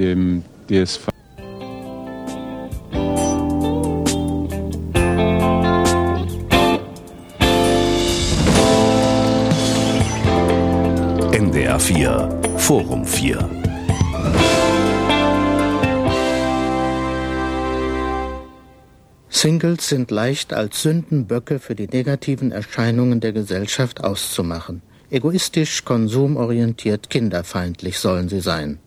dem DSV. NDR 4 Forum 4 Singles sind leicht als Sündenböcke für die negativen Erscheinungen der Gesellschaft auszumachen. Egoistisch, konsumorientiert, kinderfeindlich sollen sie sein.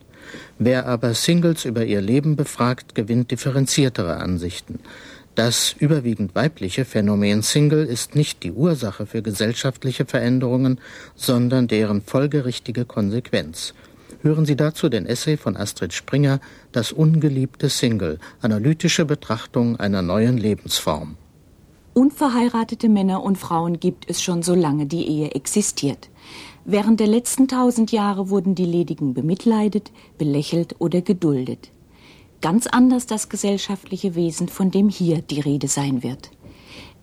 Wer aber Singles über ihr Leben befragt, gewinnt differenziertere Ansichten. Das überwiegend weibliche Phänomen Single ist nicht die Ursache für gesellschaftliche Veränderungen, sondern deren folgerichtige Konsequenz. Hören Sie dazu den Essay von Astrid Springer Das ungeliebte Single, analytische Betrachtung einer neuen Lebensform. Unverheiratete Männer und Frauen gibt es schon solange die Ehe existiert. Während der letzten tausend Jahre wurden die Ledigen bemitleidet, belächelt oder geduldet. Ganz anders das gesellschaftliche Wesen, von dem hier die Rede sein wird.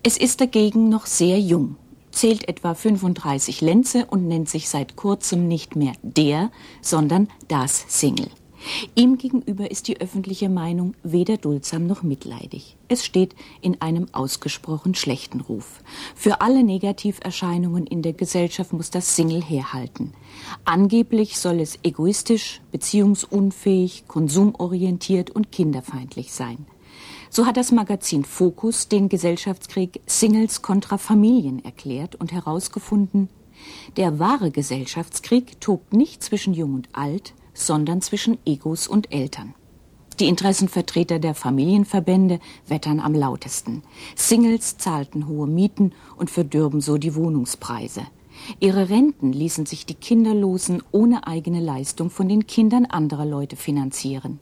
Es ist dagegen noch sehr jung, zählt etwa 35 Lenze und nennt sich seit kurzem nicht mehr der, sondern das Single. Ihm gegenüber ist die öffentliche Meinung weder duldsam noch mitleidig. Es steht in einem ausgesprochen schlechten Ruf. Für alle Negativerscheinungen in der Gesellschaft muss das Single herhalten. Angeblich soll es egoistisch, beziehungsunfähig, konsumorientiert und kinderfeindlich sein. So hat das Magazin Focus den Gesellschaftskrieg Singles kontra Familien erklärt und herausgefunden, der wahre Gesellschaftskrieg tobt nicht zwischen Jung und Alt, sondern zwischen Egos und Eltern. Die Interessenvertreter der Familienverbände wettern am lautesten. Singles zahlten hohe Mieten und verdürben so die Wohnungspreise. Ihre Renten ließen sich die Kinderlosen ohne eigene Leistung von den Kindern anderer Leute finanzieren.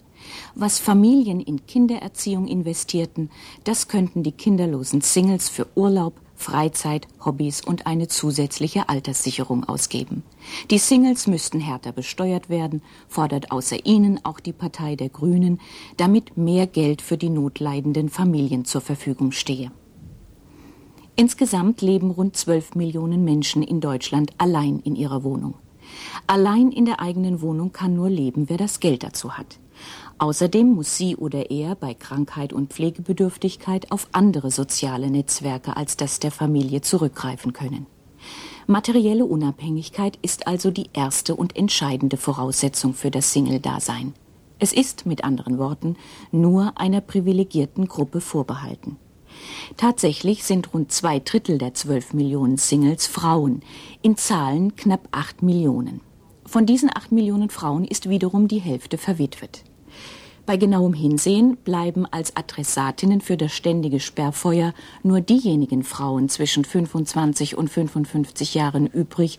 Was Familien in Kindererziehung investierten, das könnten die kinderlosen Singles für Urlaub, Freizeit, Hobbys und eine zusätzliche Alterssicherung ausgeben. Die Singles müssten härter besteuert werden, fordert außer ihnen auch die Partei der Grünen, damit mehr Geld für die notleidenden Familien zur Verfügung stehe. Insgesamt leben rund 12 Millionen Menschen in Deutschland allein in ihrer Wohnung. Allein in der eigenen Wohnung kann nur leben, wer das Geld dazu hat. Außerdem muss sie oder er bei Krankheit und Pflegebedürftigkeit auf andere soziale Netzwerke als das der Familie zurückgreifen können. Materielle Unabhängigkeit ist also die erste und entscheidende Voraussetzung für das Single-Dasein. Es ist, mit anderen Worten, nur einer privilegierten Gruppe vorbehalten. Tatsächlich sind rund zwei Drittel der zwölf Millionen Singles Frauen, in Zahlen knapp acht Millionen. Von diesen acht Millionen Frauen ist wiederum die Hälfte verwitwet. Bei genauem Hinsehen bleiben als Adressatinnen für das ständige Sperrfeuer nur diejenigen Frauen zwischen 25 und 55 Jahren übrig,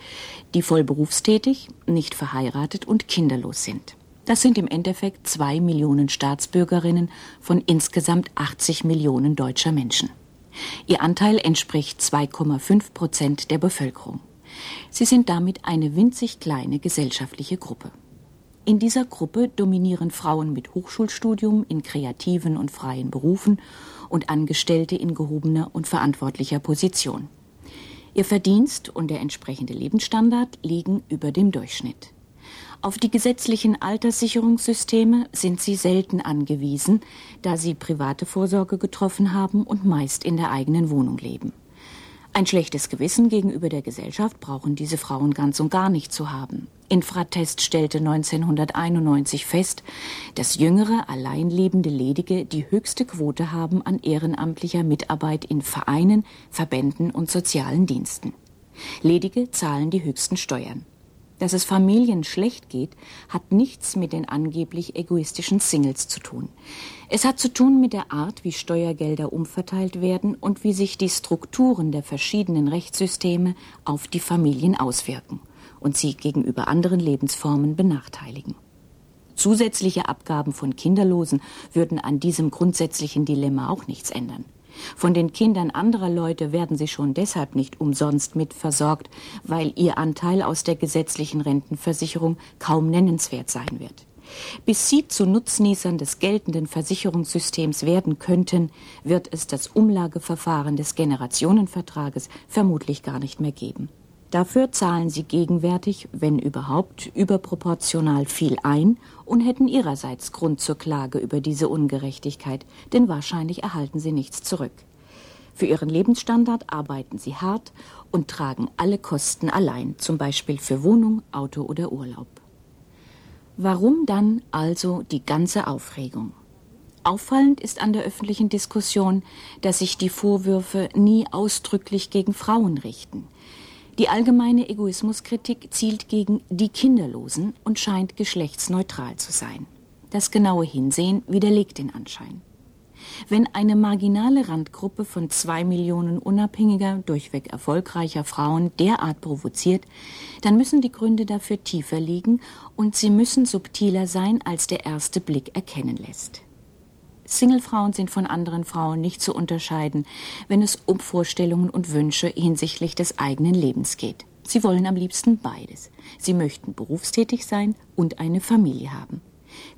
die voll berufstätig, nicht verheiratet und kinderlos sind. Das sind im Endeffekt zwei Millionen Staatsbürgerinnen von insgesamt 80 Millionen deutscher Menschen. Ihr Anteil entspricht 2,5 Prozent der Bevölkerung. Sie sind damit eine winzig kleine gesellschaftliche Gruppe. In dieser Gruppe dominieren Frauen mit Hochschulstudium in kreativen und freien Berufen und Angestellte in gehobener und verantwortlicher Position. Ihr Verdienst und der entsprechende Lebensstandard liegen über dem Durchschnitt. Auf die gesetzlichen Alterssicherungssysteme sind sie selten angewiesen, da sie private Vorsorge getroffen haben und meist in der eigenen Wohnung leben. Ein schlechtes Gewissen gegenüber der Gesellschaft brauchen diese Frauen ganz und gar nicht zu haben. Infratest stellte 1991 fest, dass jüngere, alleinlebende Ledige die höchste Quote haben an ehrenamtlicher Mitarbeit in Vereinen, Verbänden und sozialen Diensten. Ledige zahlen die höchsten Steuern. Dass es Familien schlecht geht, hat nichts mit den angeblich egoistischen Singles zu tun. Es hat zu tun mit der Art, wie Steuergelder umverteilt werden und wie sich die Strukturen der verschiedenen Rechtssysteme auf die Familien auswirken und sie gegenüber anderen Lebensformen benachteiligen. Zusätzliche Abgaben von Kinderlosen würden an diesem grundsätzlichen Dilemma auch nichts ändern. Von den Kindern anderer Leute werden sie schon deshalb nicht umsonst mitversorgt, weil ihr Anteil aus der gesetzlichen Rentenversicherung kaum nennenswert sein wird. Bis sie zu Nutznießern des geltenden Versicherungssystems werden könnten, wird es das Umlageverfahren des Generationenvertrages vermutlich gar nicht mehr geben. Dafür zahlen sie gegenwärtig, wenn überhaupt, überproportional viel ein und hätten ihrerseits Grund zur Klage über diese Ungerechtigkeit, denn wahrscheinlich erhalten sie nichts zurück. Für ihren Lebensstandard arbeiten sie hart und tragen alle Kosten allein, zum Beispiel für Wohnung, Auto oder Urlaub. Warum dann also die ganze Aufregung? Auffallend ist an der öffentlichen Diskussion, dass sich die Vorwürfe nie ausdrücklich gegen Frauen richten. Die allgemeine Egoismuskritik zielt gegen die Kinderlosen und scheint geschlechtsneutral zu sein. Das genaue Hinsehen widerlegt den Anschein. Wenn eine marginale Randgruppe von zwei Millionen unabhängiger, durchweg erfolgreicher Frauen derart provoziert, dann müssen die Gründe dafür tiefer liegen und sie müssen subtiler sein, als der erste Blick erkennen lässt. Singlefrauen sind von anderen Frauen nicht zu unterscheiden, wenn es um Vorstellungen und Wünsche hinsichtlich des eigenen Lebens geht. Sie wollen am liebsten beides. Sie möchten berufstätig sein und eine Familie haben.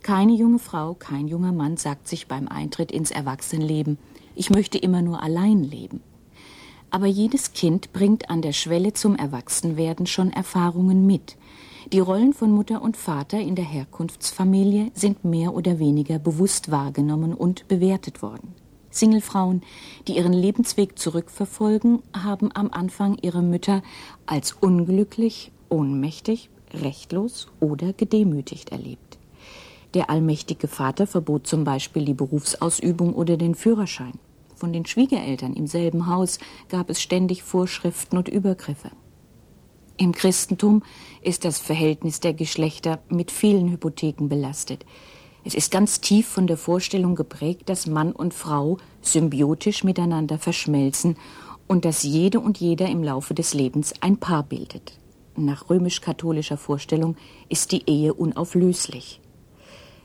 Keine junge Frau, kein junger Mann sagt sich beim Eintritt ins Erwachsenenleben, ich möchte immer nur allein leben. Aber jedes Kind bringt an der Schwelle zum Erwachsenwerden schon Erfahrungen mit, die Rollen von Mutter und Vater in der Herkunftsfamilie sind mehr oder weniger bewusst wahrgenommen und bewertet worden. Singlefrauen, die ihren Lebensweg zurückverfolgen, haben am Anfang ihre Mütter als unglücklich, ohnmächtig, rechtlos oder gedemütigt erlebt. Der allmächtige Vater verbot zum Beispiel die Berufsausübung oder den Führerschein. Von den Schwiegereltern im selben Haus gab es ständig Vorschriften und Übergriffe. Im Christentum ist das Verhältnis der Geschlechter mit vielen Hypotheken belastet. Es ist ganz tief von der Vorstellung geprägt, dass Mann und Frau symbiotisch miteinander verschmelzen und dass jede und jeder im Laufe des Lebens ein Paar bildet. Nach römisch-katholischer Vorstellung ist die Ehe unauflöslich.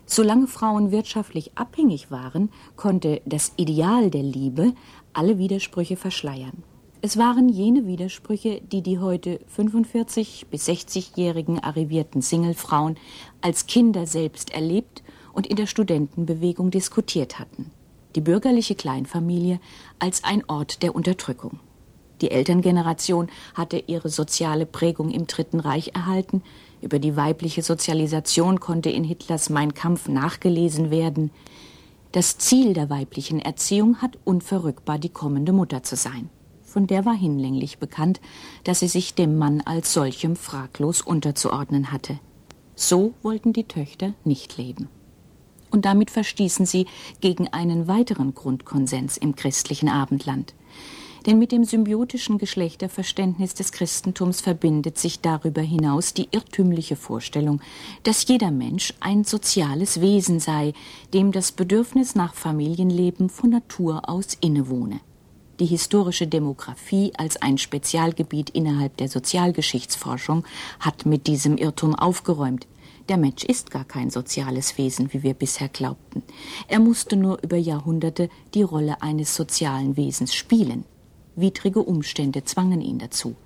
Solange Frauen wirtschaftlich abhängig waren, konnte das Ideal der Liebe alle Widersprüche verschleiern. Es waren jene Widersprüche, die die heute 45 bis 60-jährigen arrivierten Singlefrauen als Kinder selbst erlebt und in der Studentenbewegung diskutiert hatten. Die bürgerliche Kleinfamilie als ein Ort der Unterdrückung. Die Elterngeneration hatte ihre soziale Prägung im Dritten Reich erhalten. Über die weibliche Sozialisation konnte in Hitlers Mein Kampf nachgelesen werden. Das Ziel der weiblichen Erziehung hat unverrückbar die kommende Mutter zu sein von der war hinlänglich bekannt, dass sie sich dem Mann als solchem fraglos unterzuordnen hatte. So wollten die Töchter nicht leben. Und damit verstießen sie gegen einen weiteren Grundkonsens im christlichen Abendland. Denn mit dem symbiotischen Geschlechterverständnis des Christentums verbindet sich darüber hinaus die irrtümliche Vorstellung, dass jeder Mensch ein soziales Wesen sei, dem das Bedürfnis nach Familienleben von Natur aus innewohne die historische Demografie als ein Spezialgebiet innerhalb der Sozialgeschichtsforschung hat mit diesem Irrtum aufgeräumt. Der Mensch ist gar kein soziales Wesen, wie wir bisher glaubten. Er musste nur über Jahrhunderte die Rolle eines sozialen Wesens spielen. Widrige Umstände zwangen ihn dazu.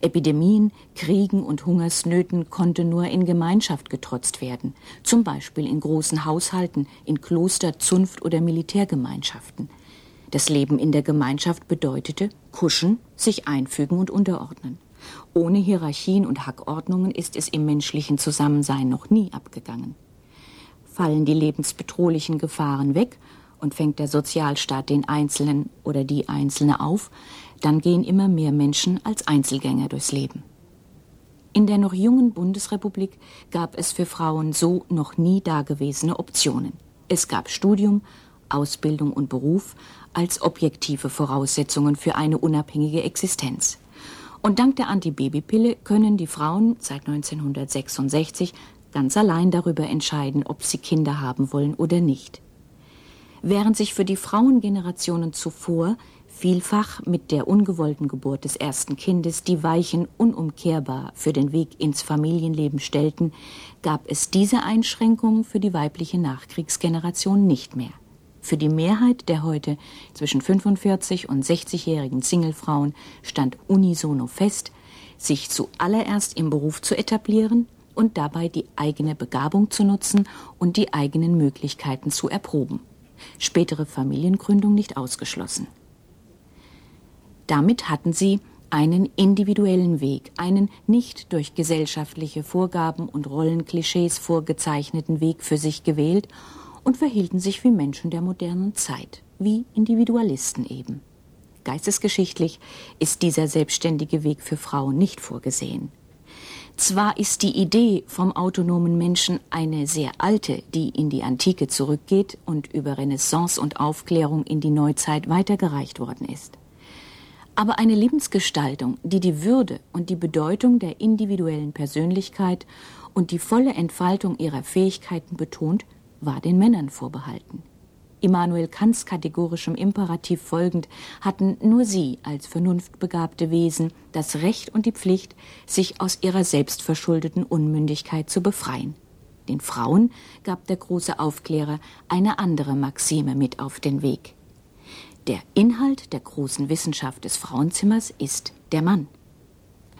Epidemien, Kriegen und Hungersnöten konnte nur in Gemeinschaft getrotzt werden, zum Beispiel in großen Haushalten, in Kloster, Zunft oder Militärgemeinschaften. Das Leben in der Gemeinschaft bedeutete kuschen, sich einfügen und unterordnen. Ohne Hierarchien und Hackordnungen ist es im menschlichen Zusammensein noch nie abgegangen. Fallen die lebensbedrohlichen Gefahren weg und fängt der Sozialstaat den Einzelnen oder die Einzelne auf, dann gehen immer mehr Menschen als Einzelgänger durchs Leben. In der noch jungen Bundesrepublik gab es für Frauen so noch nie dagewesene Optionen. Es gab Studium, Ausbildung und Beruf als objektive Voraussetzungen für eine unabhängige Existenz. Und dank der Antibabypille können die Frauen seit 1966 ganz allein darüber entscheiden, ob sie Kinder haben wollen oder nicht. Während sich für die Frauengenerationen zuvor vielfach mit der ungewollten Geburt des ersten Kindes die Weichen unumkehrbar für den Weg ins Familienleben stellten, gab es diese Einschränkungen für die weibliche Nachkriegsgeneration nicht mehr. Für die Mehrheit der heute zwischen 45 und 60-jährigen Singlefrauen stand unisono fest, sich zuallererst im Beruf zu etablieren und dabei die eigene Begabung zu nutzen und die eigenen Möglichkeiten zu erproben. Spätere Familiengründung nicht ausgeschlossen. Damit hatten sie einen individuellen Weg, einen nicht durch gesellschaftliche Vorgaben und Rollenklischees vorgezeichneten Weg für sich gewählt und verhielten sich wie Menschen der modernen Zeit, wie Individualisten eben. Geistesgeschichtlich ist dieser selbstständige Weg für Frauen nicht vorgesehen. Zwar ist die Idee vom autonomen Menschen eine sehr alte, die in die Antike zurückgeht und über Renaissance und Aufklärung in die Neuzeit weitergereicht worden ist. Aber eine Lebensgestaltung, die die Würde und die Bedeutung der individuellen Persönlichkeit und die volle Entfaltung ihrer Fähigkeiten betont, war den Männern vorbehalten. Immanuel Kants kategorischem Imperativ folgend hatten nur sie als vernunftbegabte Wesen das Recht und die Pflicht, sich aus ihrer selbstverschuldeten Unmündigkeit zu befreien. Den Frauen gab der große Aufklärer eine andere Maxime mit auf den Weg. Der Inhalt der großen Wissenschaft des Frauenzimmers ist der Mann.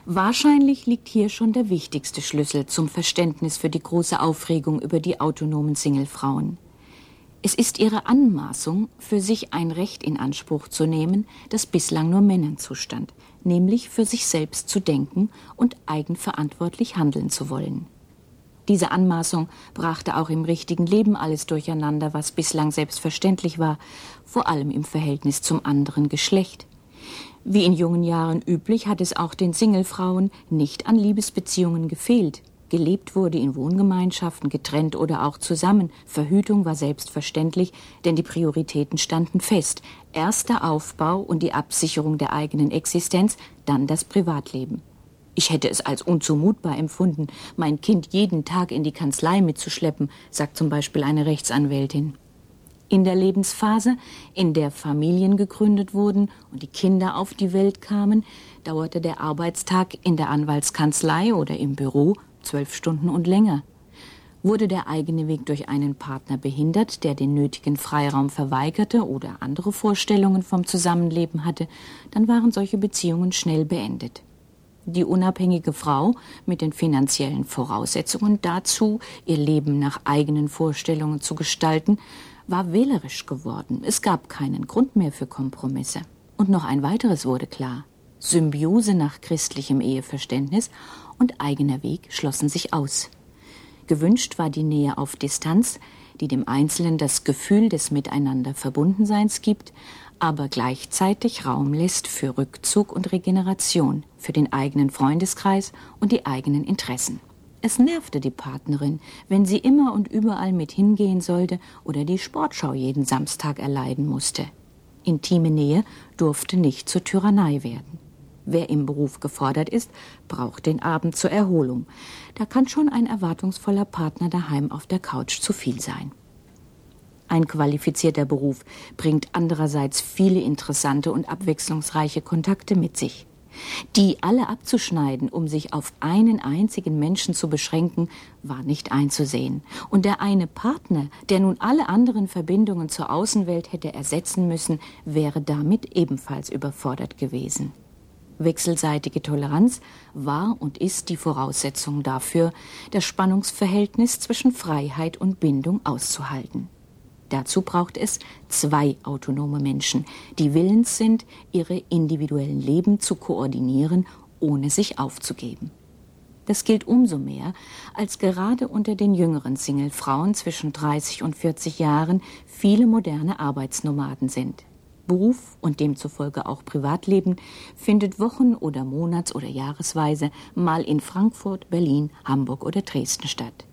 Wahrscheinlich liegt hier schon der wichtigste Schlüssel zum Verständnis für die große Aufregung über die autonomen Singlefrauen. Es ist ihre Anmaßung, für sich ein Recht in Anspruch zu nehmen, das bislang nur Männern zustand, nämlich für sich selbst zu denken und eigenverantwortlich handeln zu wollen. Diese Anmaßung brachte auch im richtigen Leben alles durcheinander, was bislang selbstverständlich war, vor allem im Verhältnis zum anderen Geschlecht. Wie in jungen Jahren üblich hat es auch den Singlefrauen nicht an Liebesbeziehungen gefehlt. Gelebt wurde in Wohngemeinschaften, getrennt oder auch zusammen. Verhütung war selbstverständlich, denn die Prioritäten standen fest. Erst der Aufbau und die Absicherung der eigenen Existenz, dann das Privatleben. Ich hätte es als unzumutbar empfunden, mein Kind jeden Tag in die Kanzlei mitzuschleppen, sagt zum Beispiel eine Rechtsanwältin. In der Lebensphase, in der Familien gegründet wurden und die Kinder auf die Welt kamen, dauerte der Arbeitstag in der Anwaltskanzlei oder im Büro zwölf Stunden und länger. Wurde der eigene Weg durch einen Partner behindert, der den nötigen Freiraum verweigerte oder andere Vorstellungen vom Zusammenleben hatte, dann waren solche Beziehungen schnell beendet. Die unabhängige Frau mit den finanziellen Voraussetzungen dazu, ihr Leben nach eigenen Vorstellungen zu gestalten, war wählerisch geworden. Es gab keinen Grund mehr für Kompromisse. Und noch ein weiteres wurde klar. Symbiose nach christlichem Eheverständnis und eigener Weg schlossen sich aus. Gewünscht war die Nähe auf Distanz, die dem Einzelnen das Gefühl des Miteinanderverbundenseins gibt, aber gleichzeitig Raum lässt für Rückzug und Regeneration, für den eigenen Freundeskreis und die eigenen Interessen. Es nervte die Partnerin, wenn sie immer und überall mit hingehen sollte oder die Sportschau jeden Samstag erleiden musste. Intime Nähe durfte nicht zur Tyrannei werden. Wer im Beruf gefordert ist, braucht den Abend zur Erholung. Da kann schon ein erwartungsvoller Partner daheim auf der Couch zu viel sein. Ein qualifizierter Beruf bringt andererseits viele interessante und abwechslungsreiche Kontakte mit sich. Die alle abzuschneiden, um sich auf einen einzigen Menschen zu beschränken, war nicht einzusehen. Und der eine Partner, der nun alle anderen Verbindungen zur Außenwelt hätte ersetzen müssen, wäre damit ebenfalls überfordert gewesen. Wechselseitige Toleranz war und ist die Voraussetzung dafür, das Spannungsverhältnis zwischen Freiheit und Bindung auszuhalten. Dazu braucht es zwei autonome Menschen, die willens sind, ihre individuellen Leben zu koordinieren, ohne sich aufzugeben. Das gilt umso mehr, als gerade unter den jüngeren Singlefrauen zwischen 30 und 40 Jahren viele moderne Arbeitsnomaden sind. Beruf und demzufolge auch Privatleben findet Wochen- oder Monats- oder Jahresweise mal in Frankfurt, Berlin, Hamburg oder Dresden statt.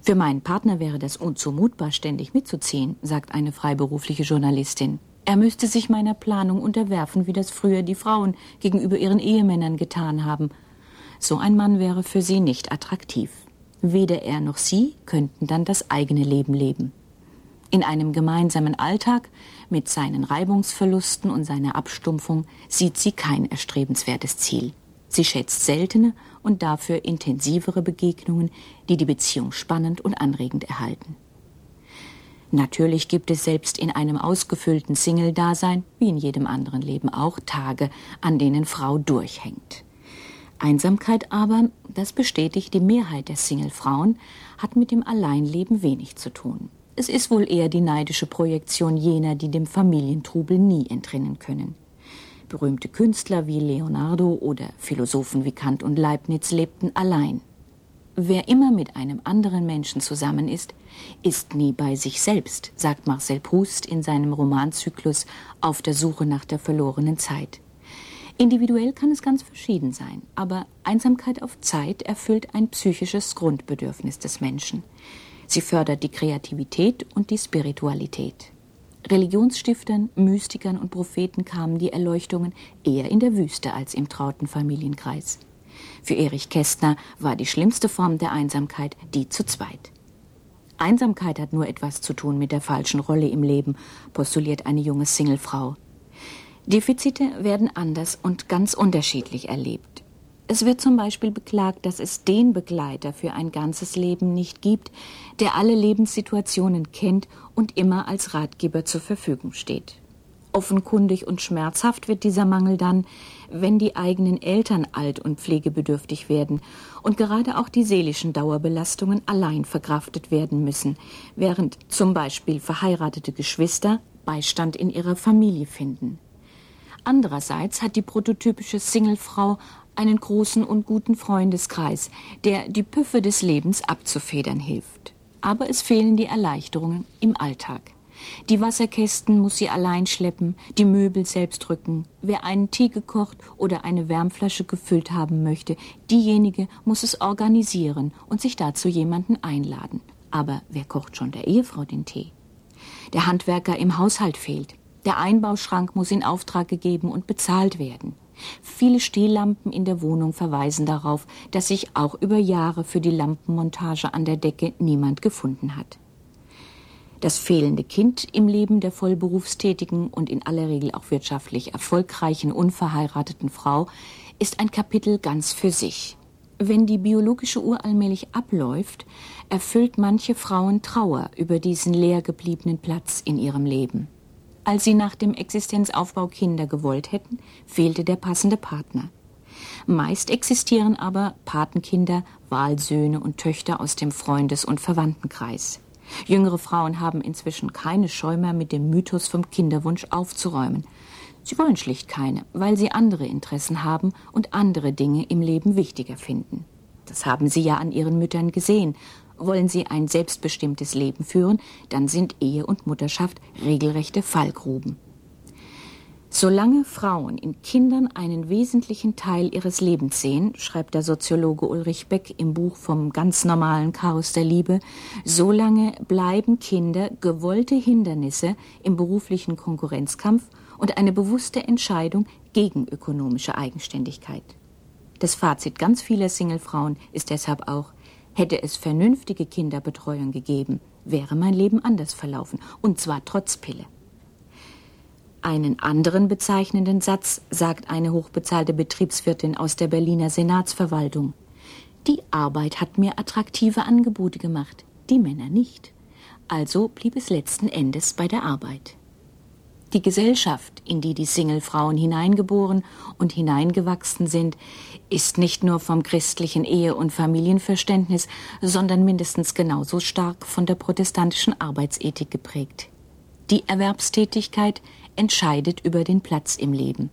Für meinen Partner wäre das unzumutbar, ständig mitzuziehen, sagt eine freiberufliche Journalistin. Er müsste sich meiner Planung unterwerfen, wie das früher die Frauen gegenüber ihren Ehemännern getan haben. So ein Mann wäre für sie nicht attraktiv. Weder er noch sie könnten dann das eigene Leben leben. In einem gemeinsamen Alltag mit seinen Reibungsverlusten und seiner Abstumpfung sieht sie kein erstrebenswertes Ziel. Sie schätzt seltene und dafür intensivere Begegnungen, die die Beziehung spannend und anregend erhalten. Natürlich gibt es selbst in einem ausgefüllten Single-Dasein, wie in jedem anderen Leben auch, Tage, an denen Frau durchhängt. Einsamkeit aber, das bestätigt die Mehrheit der Single-Frauen, hat mit dem Alleinleben wenig zu tun. Es ist wohl eher die neidische Projektion jener, die dem Familientrubel nie entrinnen können. Berühmte Künstler wie Leonardo oder Philosophen wie Kant und Leibniz lebten allein. Wer immer mit einem anderen Menschen zusammen ist, ist nie bei sich selbst, sagt Marcel Proust in seinem Romanzyklus Auf der Suche nach der verlorenen Zeit. Individuell kann es ganz verschieden sein, aber Einsamkeit auf Zeit erfüllt ein psychisches Grundbedürfnis des Menschen. Sie fördert die Kreativität und die Spiritualität. Religionsstiftern, Mystikern und Propheten kamen die Erleuchtungen eher in der Wüste als im trauten Familienkreis. Für Erich Kästner war die schlimmste Form der Einsamkeit die zu zweit. Einsamkeit hat nur etwas zu tun mit der falschen Rolle im Leben, postuliert eine junge Singlefrau. Defizite werden anders und ganz unterschiedlich erlebt. Es wird zum Beispiel beklagt, dass es den Begleiter für ein ganzes Leben nicht gibt, der alle Lebenssituationen kennt und immer als Ratgeber zur Verfügung steht. Offenkundig und schmerzhaft wird dieser Mangel dann, wenn die eigenen Eltern alt und pflegebedürftig werden und gerade auch die seelischen Dauerbelastungen allein verkraftet werden müssen, während zum Beispiel verheiratete Geschwister Beistand in ihrer Familie finden. Andererseits hat die prototypische Singlefrau einen großen und guten Freundeskreis, der die Püffe des Lebens abzufedern hilft. Aber es fehlen die Erleichterungen im Alltag. Die Wasserkästen muss sie allein schleppen, die Möbel selbst rücken. Wer einen Tee gekocht oder eine Wärmflasche gefüllt haben möchte, diejenige muss es organisieren und sich dazu jemanden einladen. Aber wer kocht schon der Ehefrau den Tee? Der Handwerker im Haushalt fehlt. Der Einbauschrank muss in Auftrag gegeben und bezahlt werden. Viele Stehlampen in der Wohnung verweisen darauf, dass sich auch über Jahre für die Lampenmontage an der Decke niemand gefunden hat. Das fehlende Kind im Leben der vollberufstätigen und in aller Regel auch wirtschaftlich erfolgreichen unverheirateten Frau ist ein Kapitel ganz für sich. Wenn die biologische Uhr allmählich abläuft, erfüllt manche Frauen Trauer über diesen leer gebliebenen Platz in ihrem Leben. Als sie nach dem Existenzaufbau Kinder gewollt hätten, fehlte der passende Partner. Meist existieren aber Patenkinder, Wahlsöhne und Töchter aus dem Freundes- und Verwandtenkreis. Jüngere Frauen haben inzwischen keine Scheu mehr, mit dem Mythos vom Kinderwunsch aufzuräumen. Sie wollen schlicht keine, weil sie andere Interessen haben und andere Dinge im Leben wichtiger finden. Das haben sie ja an ihren Müttern gesehen. Wollen sie ein selbstbestimmtes Leben führen, dann sind Ehe und Mutterschaft regelrechte Fallgruben. Solange Frauen in Kindern einen wesentlichen Teil ihres Lebens sehen, schreibt der Soziologe Ulrich Beck im Buch vom ganz normalen Chaos der Liebe, solange bleiben Kinder gewollte Hindernisse im beruflichen Konkurrenzkampf und eine bewusste Entscheidung gegen ökonomische Eigenständigkeit. Das Fazit ganz vieler Singlefrauen ist deshalb auch, hätte es vernünftige Kinderbetreuung gegeben, wäre mein Leben anders verlaufen, und zwar trotz Pille. Einen anderen bezeichnenden Satz sagt eine hochbezahlte Betriebswirtin aus der Berliner Senatsverwaltung. Die Arbeit hat mir attraktive Angebote gemacht, die Männer nicht. Also blieb es letzten Endes bei der Arbeit. Die Gesellschaft, in die die Singlefrauen hineingeboren und hineingewachsen sind, ist nicht nur vom christlichen Ehe- und Familienverständnis, sondern mindestens genauso stark von der protestantischen Arbeitsethik geprägt. Die Erwerbstätigkeit entscheidet über den Platz im Leben.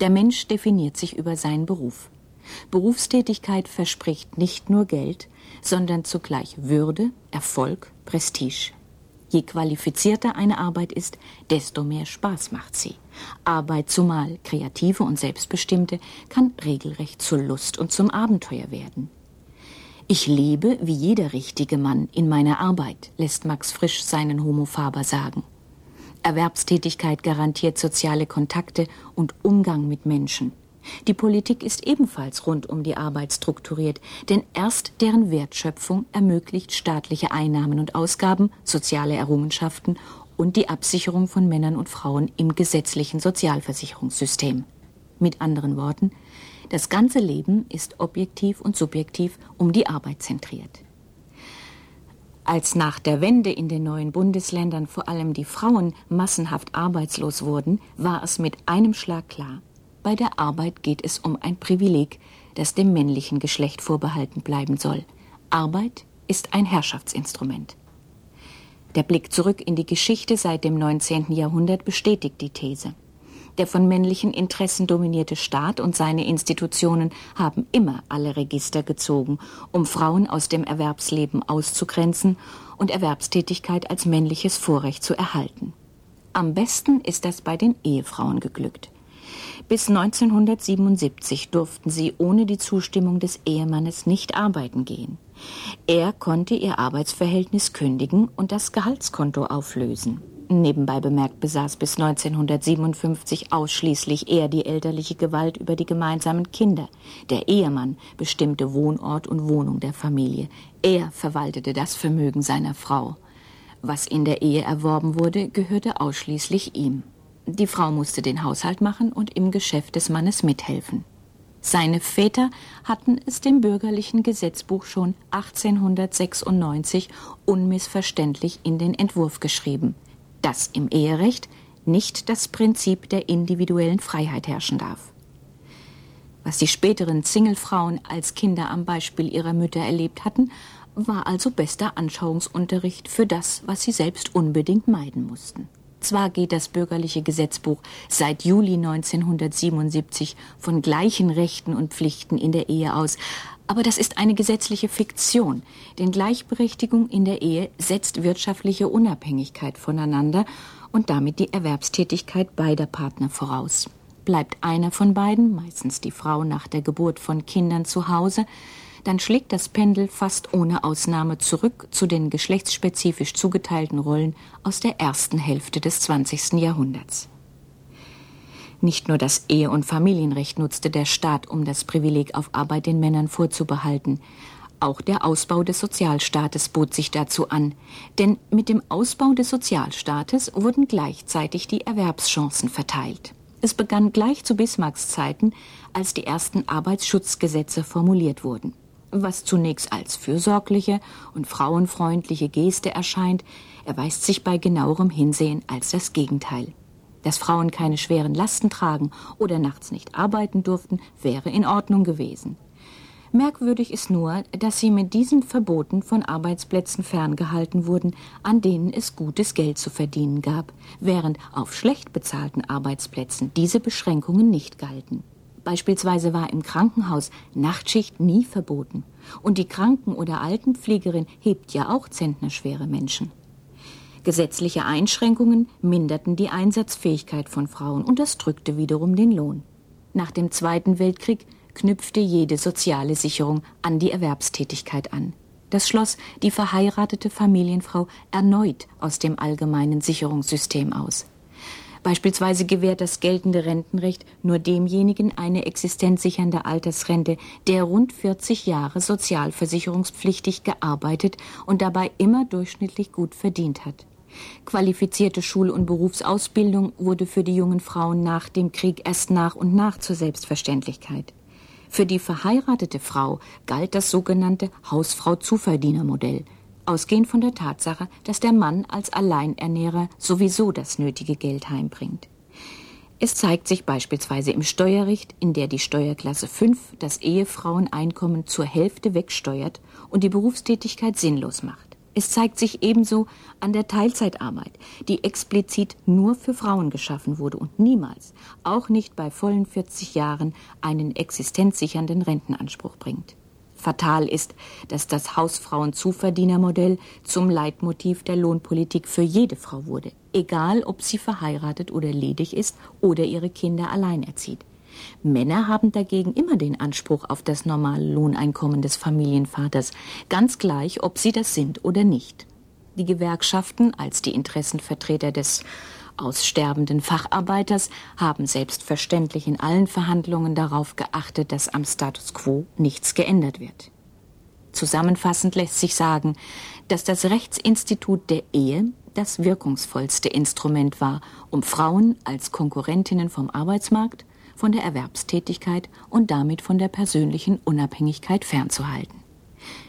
Der Mensch definiert sich über seinen Beruf. Berufstätigkeit verspricht nicht nur Geld, sondern zugleich Würde, Erfolg, Prestige. Je qualifizierter eine Arbeit ist, desto mehr Spaß macht sie. Arbeit, zumal kreative und selbstbestimmte, kann regelrecht zur Lust und zum Abenteuer werden. Ich lebe wie jeder richtige Mann in meiner Arbeit, lässt Max Frisch seinen Homo Faber sagen. Erwerbstätigkeit garantiert soziale Kontakte und Umgang mit Menschen. Die Politik ist ebenfalls rund um die Arbeit strukturiert, denn erst deren Wertschöpfung ermöglicht staatliche Einnahmen und Ausgaben, soziale Errungenschaften und die Absicherung von Männern und Frauen im gesetzlichen Sozialversicherungssystem. Mit anderen Worten, das ganze Leben ist objektiv und subjektiv um die Arbeit zentriert. Als nach der Wende in den neuen Bundesländern vor allem die Frauen massenhaft arbeitslos wurden, war es mit einem Schlag klar. Bei der Arbeit geht es um ein Privileg, das dem männlichen Geschlecht vorbehalten bleiben soll. Arbeit ist ein Herrschaftsinstrument. Der Blick zurück in die Geschichte seit dem 19. Jahrhundert bestätigt die These. Der von männlichen Interessen dominierte Staat und seine Institutionen haben immer alle Register gezogen, um Frauen aus dem Erwerbsleben auszugrenzen und Erwerbstätigkeit als männliches Vorrecht zu erhalten. Am besten ist das bei den Ehefrauen geglückt. Bis 1977 durften sie ohne die Zustimmung des Ehemannes nicht arbeiten gehen. Er konnte ihr Arbeitsverhältnis kündigen und das Gehaltskonto auflösen. Nebenbei bemerkt besaß bis 1957 ausschließlich er die elterliche Gewalt über die gemeinsamen Kinder. Der Ehemann bestimmte Wohnort und Wohnung der Familie. Er verwaltete das Vermögen seiner Frau. Was in der Ehe erworben wurde, gehörte ausschließlich ihm. Die Frau musste den Haushalt machen und im Geschäft des Mannes mithelfen. Seine Väter hatten es dem bürgerlichen Gesetzbuch schon 1896 unmissverständlich in den Entwurf geschrieben dass im Eherecht nicht das Prinzip der individuellen Freiheit herrschen darf. Was die späteren Singlefrauen als Kinder am Beispiel ihrer Mütter erlebt hatten, war also bester Anschauungsunterricht für das, was sie selbst unbedingt meiden mussten. Zwar geht das bürgerliche Gesetzbuch seit Juli 1977 von gleichen Rechten und Pflichten in der Ehe aus, aber das ist eine gesetzliche Fiktion, denn Gleichberechtigung in der Ehe setzt wirtschaftliche Unabhängigkeit voneinander und damit die Erwerbstätigkeit beider Partner voraus. Bleibt einer von beiden, meistens die Frau nach der Geburt von Kindern zu Hause, dann schlägt das Pendel fast ohne Ausnahme zurück zu den geschlechtsspezifisch zugeteilten Rollen aus der ersten Hälfte des 20. Jahrhunderts. Nicht nur das Ehe- und Familienrecht nutzte der Staat, um das Privileg auf Arbeit den Männern vorzubehalten. Auch der Ausbau des Sozialstaates bot sich dazu an. Denn mit dem Ausbau des Sozialstaates wurden gleichzeitig die Erwerbschancen verteilt. Es begann gleich zu Bismarcks Zeiten, als die ersten Arbeitsschutzgesetze formuliert wurden. Was zunächst als fürsorgliche und frauenfreundliche Geste erscheint, erweist sich bei genauerem Hinsehen als das Gegenteil. Dass Frauen keine schweren Lasten tragen oder nachts nicht arbeiten durften, wäre in Ordnung gewesen. Merkwürdig ist nur, dass sie mit diesen Verboten von Arbeitsplätzen ferngehalten wurden, an denen es gutes Geld zu verdienen gab, während auf schlecht bezahlten Arbeitsplätzen diese Beschränkungen nicht galten. Beispielsweise war im Krankenhaus Nachtschicht nie verboten. Und die Kranken- oder Altenpflegerin hebt ja auch zentnerschwere Menschen. Gesetzliche Einschränkungen minderten die Einsatzfähigkeit von Frauen und das drückte wiederum den Lohn. Nach dem Zweiten Weltkrieg knüpfte jede soziale Sicherung an die Erwerbstätigkeit an. Das schloss die verheiratete Familienfrau erneut aus dem allgemeinen Sicherungssystem aus. Beispielsweise gewährt das geltende Rentenrecht nur demjenigen eine existenzsichernde Altersrente, der rund 40 Jahre sozialversicherungspflichtig gearbeitet und dabei immer durchschnittlich gut verdient hat. Qualifizierte Schul- und Berufsausbildung wurde für die jungen Frauen nach dem Krieg erst nach und nach zur Selbstverständlichkeit. Für die verheiratete Frau galt das sogenannte Hausfrau-Zuverdienermodell, ausgehend von der Tatsache, dass der Mann als Alleinernährer sowieso das nötige Geld heimbringt. Es zeigt sich beispielsweise im Steuerrecht, in der die Steuerklasse 5 das Ehefraueneinkommen zur Hälfte wegsteuert und die Berufstätigkeit sinnlos macht. Es zeigt sich ebenso an der Teilzeitarbeit, die explizit nur für Frauen geschaffen wurde und niemals, auch nicht bei vollen 40 Jahren, einen existenzsichernden Rentenanspruch bringt. Fatal ist, dass das Hausfrauen-Zuverdienermodell zum Leitmotiv der Lohnpolitik für jede Frau wurde, egal ob sie verheiratet oder ledig ist oder ihre Kinder allein erzieht. Männer haben dagegen immer den Anspruch auf das normale Lohneinkommen des Familienvaters, ganz gleich, ob sie das sind oder nicht. Die Gewerkschaften als die Interessenvertreter des aussterbenden Facharbeiters haben selbstverständlich in allen Verhandlungen darauf geachtet, dass am Status quo nichts geändert wird. Zusammenfassend lässt sich sagen, dass das Rechtsinstitut der Ehe das wirkungsvollste Instrument war, um Frauen als Konkurrentinnen vom Arbeitsmarkt von der Erwerbstätigkeit und damit von der persönlichen Unabhängigkeit fernzuhalten.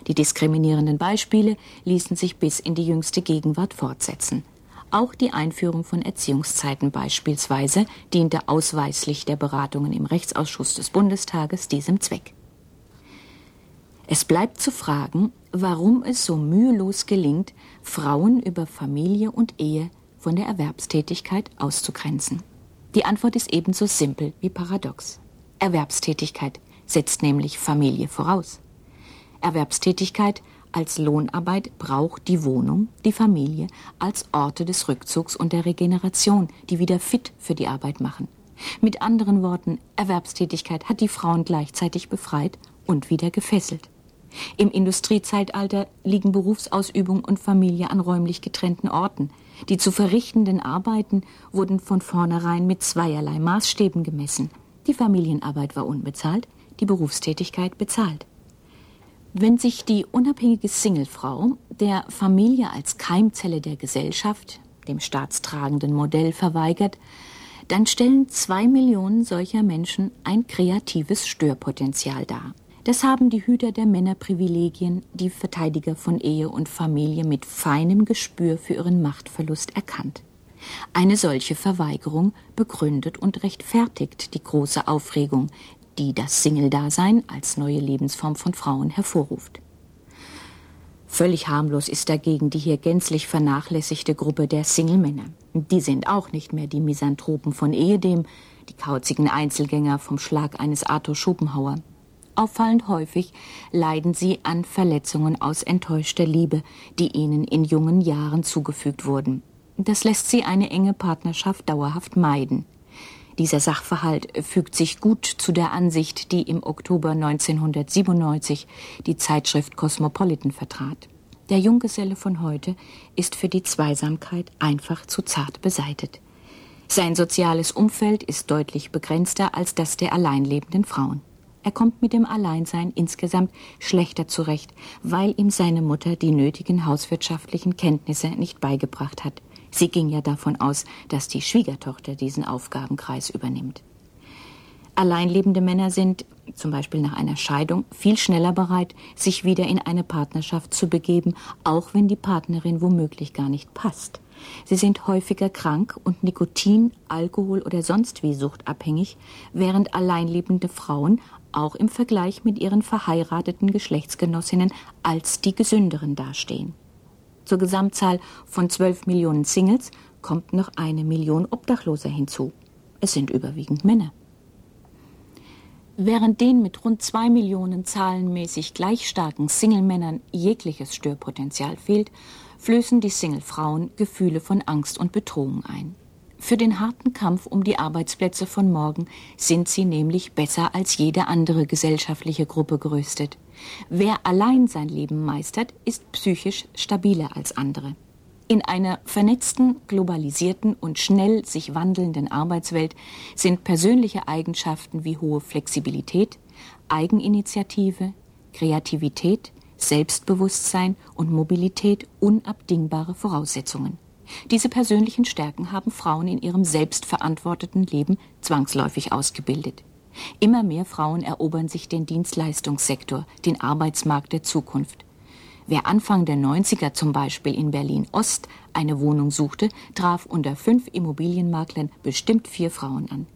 Die diskriminierenden Beispiele ließen sich bis in die jüngste Gegenwart fortsetzen. Auch die Einführung von Erziehungszeiten beispielsweise diente ausweislich der Beratungen im Rechtsausschuss des Bundestages diesem Zweck. Es bleibt zu fragen, warum es so mühelos gelingt, Frauen über Familie und Ehe von der Erwerbstätigkeit auszugrenzen. Die Antwort ist ebenso simpel wie paradox. Erwerbstätigkeit setzt nämlich Familie voraus. Erwerbstätigkeit als Lohnarbeit braucht die Wohnung, die Familie als Orte des Rückzugs und der Regeneration, die wieder fit für die Arbeit machen. Mit anderen Worten, Erwerbstätigkeit hat die Frauen gleichzeitig befreit und wieder gefesselt. Im Industriezeitalter liegen Berufsausübung und Familie an räumlich getrennten Orten. Die zu verrichtenden Arbeiten wurden von vornherein mit zweierlei Maßstäben gemessen. Die Familienarbeit war unbezahlt, die Berufstätigkeit bezahlt. Wenn sich die unabhängige Singlefrau der Familie als Keimzelle der Gesellschaft, dem staatstragenden Modell, verweigert, dann stellen zwei Millionen solcher Menschen ein kreatives Störpotenzial dar. Das haben die Hüter der Männerprivilegien, die Verteidiger von Ehe und Familie mit feinem Gespür für ihren Machtverlust erkannt. Eine solche Verweigerung begründet und rechtfertigt die große Aufregung, die das Single-Dasein als neue Lebensform von Frauen hervorruft. Völlig harmlos ist dagegen die hier gänzlich vernachlässigte Gruppe der Single-Männer. Die sind auch nicht mehr die Misanthropen von ehedem, die kauzigen Einzelgänger vom Schlag eines Arthur Schopenhauer. Auffallend häufig leiden sie an Verletzungen aus enttäuschter Liebe, die ihnen in jungen Jahren zugefügt wurden. Das lässt sie eine enge Partnerschaft dauerhaft meiden. Dieser Sachverhalt fügt sich gut zu der Ansicht, die im Oktober 1997 die Zeitschrift Cosmopolitan vertrat. Der Junggeselle von heute ist für die Zweisamkeit einfach zu zart beseitet. Sein soziales Umfeld ist deutlich begrenzter als das der alleinlebenden Frauen. Er kommt mit dem Alleinsein insgesamt schlechter zurecht, weil ihm seine Mutter die nötigen hauswirtschaftlichen Kenntnisse nicht beigebracht hat. Sie ging ja davon aus, dass die Schwiegertochter diesen Aufgabenkreis übernimmt. Alleinlebende Männer sind, zum Beispiel nach einer Scheidung, viel schneller bereit, sich wieder in eine Partnerschaft zu begeben, auch wenn die Partnerin womöglich gar nicht passt. Sie sind häufiger krank und Nikotin, Alkohol oder sonst wie suchtabhängig, während alleinlebende Frauen auch im Vergleich mit ihren verheirateten Geschlechtsgenossinnen als die gesünderen dastehen. Zur Gesamtzahl von 12 Millionen Singles kommt noch eine Million Obdachloser hinzu. Es sind überwiegend Männer. Während den mit rund zwei Millionen zahlenmäßig gleich starken Single-Männern jegliches Störpotenzial fehlt, flößen die Single-Frauen Gefühle von Angst und Bedrohung ein. Für den harten Kampf um die Arbeitsplätze von morgen sind sie nämlich besser als jede andere gesellschaftliche Gruppe gerüstet. Wer allein sein Leben meistert, ist psychisch stabiler als andere. In einer vernetzten, globalisierten und schnell sich wandelnden Arbeitswelt sind persönliche Eigenschaften wie hohe Flexibilität, Eigeninitiative, Kreativität, Selbstbewusstsein und Mobilität unabdingbare Voraussetzungen. Diese persönlichen Stärken haben Frauen in ihrem selbstverantworteten Leben zwangsläufig ausgebildet. Immer mehr Frauen erobern sich den Dienstleistungssektor, den Arbeitsmarkt der Zukunft. Wer Anfang der 90er zum Beispiel in Berlin Ost eine Wohnung suchte, traf unter fünf Immobilienmaklern bestimmt vier Frauen an.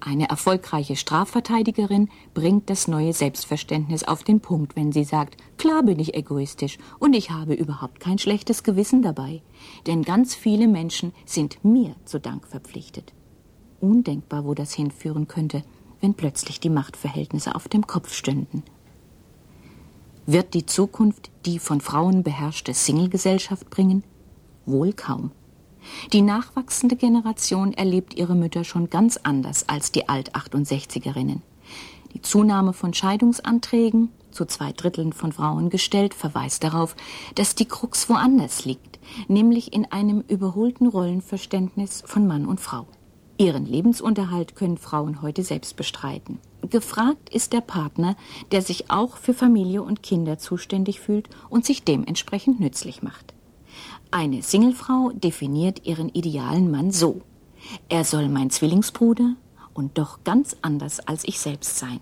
Eine erfolgreiche Strafverteidigerin bringt das neue Selbstverständnis auf den Punkt, wenn sie sagt, klar bin ich egoistisch und ich habe überhaupt kein schlechtes Gewissen dabei, denn ganz viele Menschen sind mir zu Dank verpflichtet undenkbar, wo das hinführen könnte, wenn plötzlich die Machtverhältnisse auf dem Kopf stünden. Wird die Zukunft die von Frauen beherrschte Singlegesellschaft bringen? Wohl kaum. Die nachwachsende Generation erlebt ihre Mütter schon ganz anders als die Alt-68erinnen. Die Zunahme von Scheidungsanträgen, zu zwei Dritteln von Frauen gestellt, verweist darauf, dass die Krux woanders liegt, nämlich in einem überholten Rollenverständnis von Mann und Frau. Ihren Lebensunterhalt können Frauen heute selbst bestreiten. Gefragt ist der Partner, der sich auch für Familie und Kinder zuständig fühlt und sich dementsprechend nützlich macht. Eine Singlefrau definiert ihren idealen Mann so. Er soll mein Zwillingsbruder und doch ganz anders als ich selbst sein.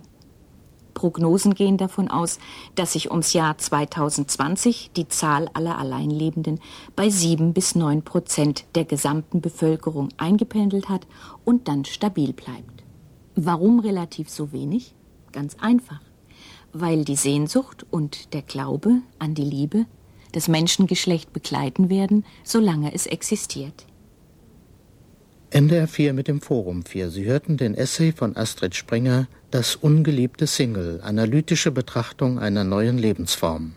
Prognosen gehen davon aus, dass sich ums Jahr 2020 die Zahl aller Alleinlebenden bei sieben bis neun Prozent der gesamten Bevölkerung eingependelt hat und dann stabil bleibt. Warum relativ so wenig? Ganz einfach. Weil die Sehnsucht und der Glaube an die Liebe das Menschengeschlecht begleiten werden, solange es existiert. NDR 4 mit dem Forum 4. Sie hörten den Essay von Astrid Springer Das ungeliebte Single, analytische Betrachtung einer neuen Lebensform.